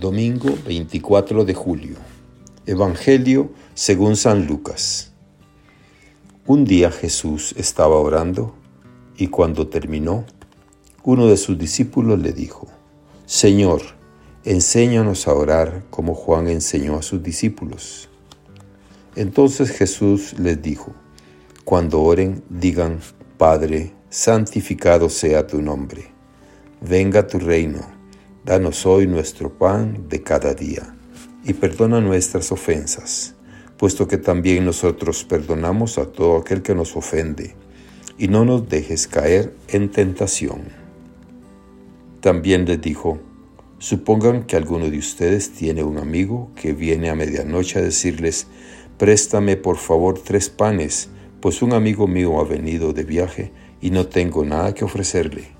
Domingo 24 de julio. Evangelio según San Lucas. Un día Jesús estaba orando y cuando terminó, uno de sus discípulos le dijo, Señor, enséñanos a orar como Juan enseñó a sus discípulos. Entonces Jesús les dijo, Cuando oren, digan, Padre, santificado sea tu nombre, venga tu reino Danos hoy nuestro pan de cada día, y perdona nuestras ofensas, puesto que también nosotros perdonamos a todo aquel que nos ofende, y no nos dejes caer en tentación. También les dijo, supongan que alguno de ustedes tiene un amigo que viene a medianoche a decirles, préstame por favor tres panes, pues un amigo mío ha venido de viaje y no tengo nada que ofrecerle.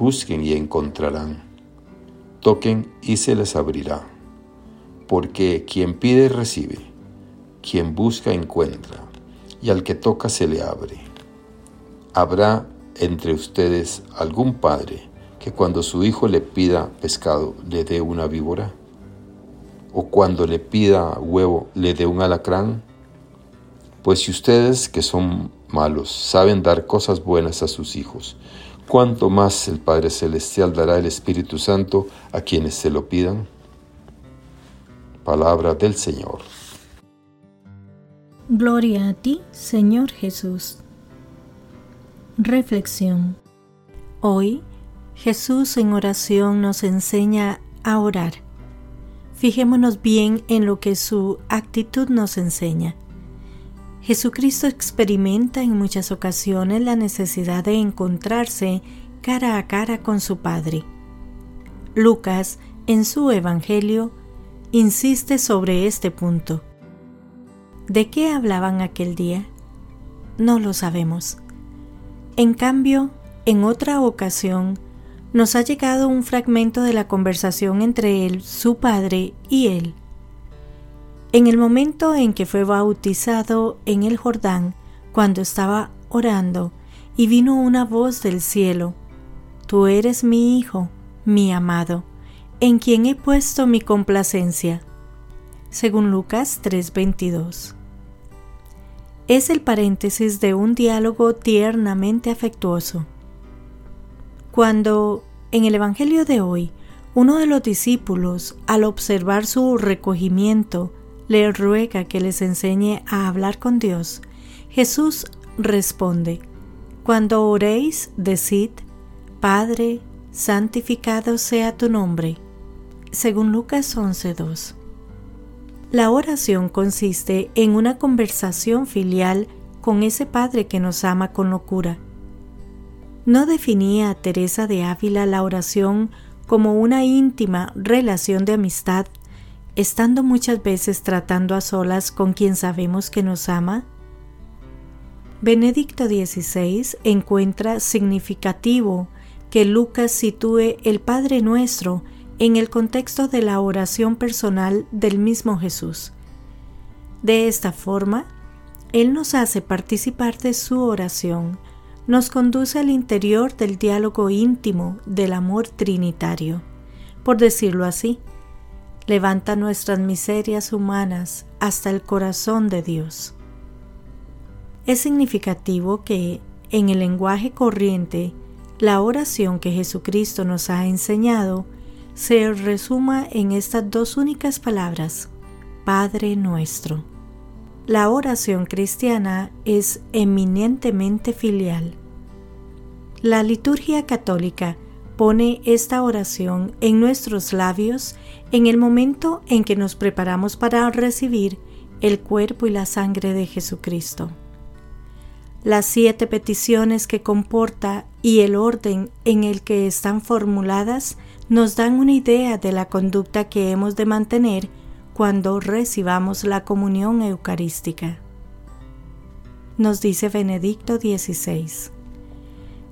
Busquen y encontrarán. Toquen y se les abrirá. Porque quien pide recibe, quien busca encuentra, y al que toca se le abre. ¿Habrá entre ustedes algún padre que cuando su hijo le pida pescado le dé una víbora? ¿O cuando le pida huevo le dé un alacrán? Pues si ustedes que son malos saben dar cosas buenas a sus hijos, cuánto más el Padre Celestial dará el Espíritu Santo a quienes se lo pidan. Palabra del Señor. Gloria a ti, Señor Jesús. Reflexión. Hoy, Jesús en oración nos enseña a orar. Fijémonos bien en lo que su actitud nos enseña. Jesucristo experimenta en muchas ocasiones la necesidad de encontrarse cara a cara con su Padre. Lucas, en su Evangelio, insiste sobre este punto. ¿De qué hablaban aquel día? No lo sabemos. En cambio, en otra ocasión, nos ha llegado un fragmento de la conversación entre él, su padre y él. En el momento en que fue bautizado en el Jordán, cuando estaba orando, y vino una voz del cielo, Tú eres mi Hijo, mi amado, en quien he puesto mi complacencia. Según Lucas 3:22. Es el paréntesis de un diálogo tiernamente afectuoso. Cuando, en el Evangelio de hoy, uno de los discípulos, al observar su recogimiento, le ruega que les enseñe a hablar con Dios. Jesús responde, Cuando oréis, decid, Padre, santificado sea tu nombre. Según Lucas 11.2. La oración consiste en una conversación filial con ese Padre que nos ama con locura. No definía a Teresa de Ávila la oración como una íntima relación de amistad estando muchas veces tratando a solas con quien sabemos que nos ama? Benedicto XVI encuentra significativo que Lucas sitúe el Padre Nuestro en el contexto de la oración personal del mismo Jesús. De esta forma, Él nos hace participar de su oración, nos conduce al interior del diálogo íntimo del amor trinitario. Por decirlo así, levanta nuestras miserias humanas hasta el corazón de Dios. Es significativo que, en el lenguaje corriente, la oración que Jesucristo nos ha enseñado se resuma en estas dos únicas palabras, Padre nuestro. La oración cristiana es eminentemente filial. La liturgia católica pone esta oración en nuestros labios en el momento en que nos preparamos para recibir el cuerpo y la sangre de Jesucristo. Las siete peticiones que comporta y el orden en el que están formuladas nos dan una idea de la conducta que hemos de mantener cuando recibamos la comunión eucarística. Nos dice Benedicto XVI.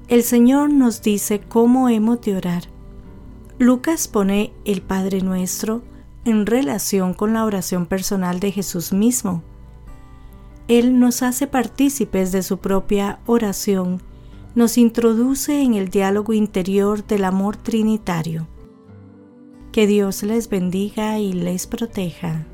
El Señor nos dice cómo hemos de orar. Lucas pone el Padre Nuestro en relación con la oración personal de Jesús mismo. Él nos hace partícipes de su propia oración nos introduce en el diálogo interior del amor trinitario. Que Dios les bendiga y les proteja.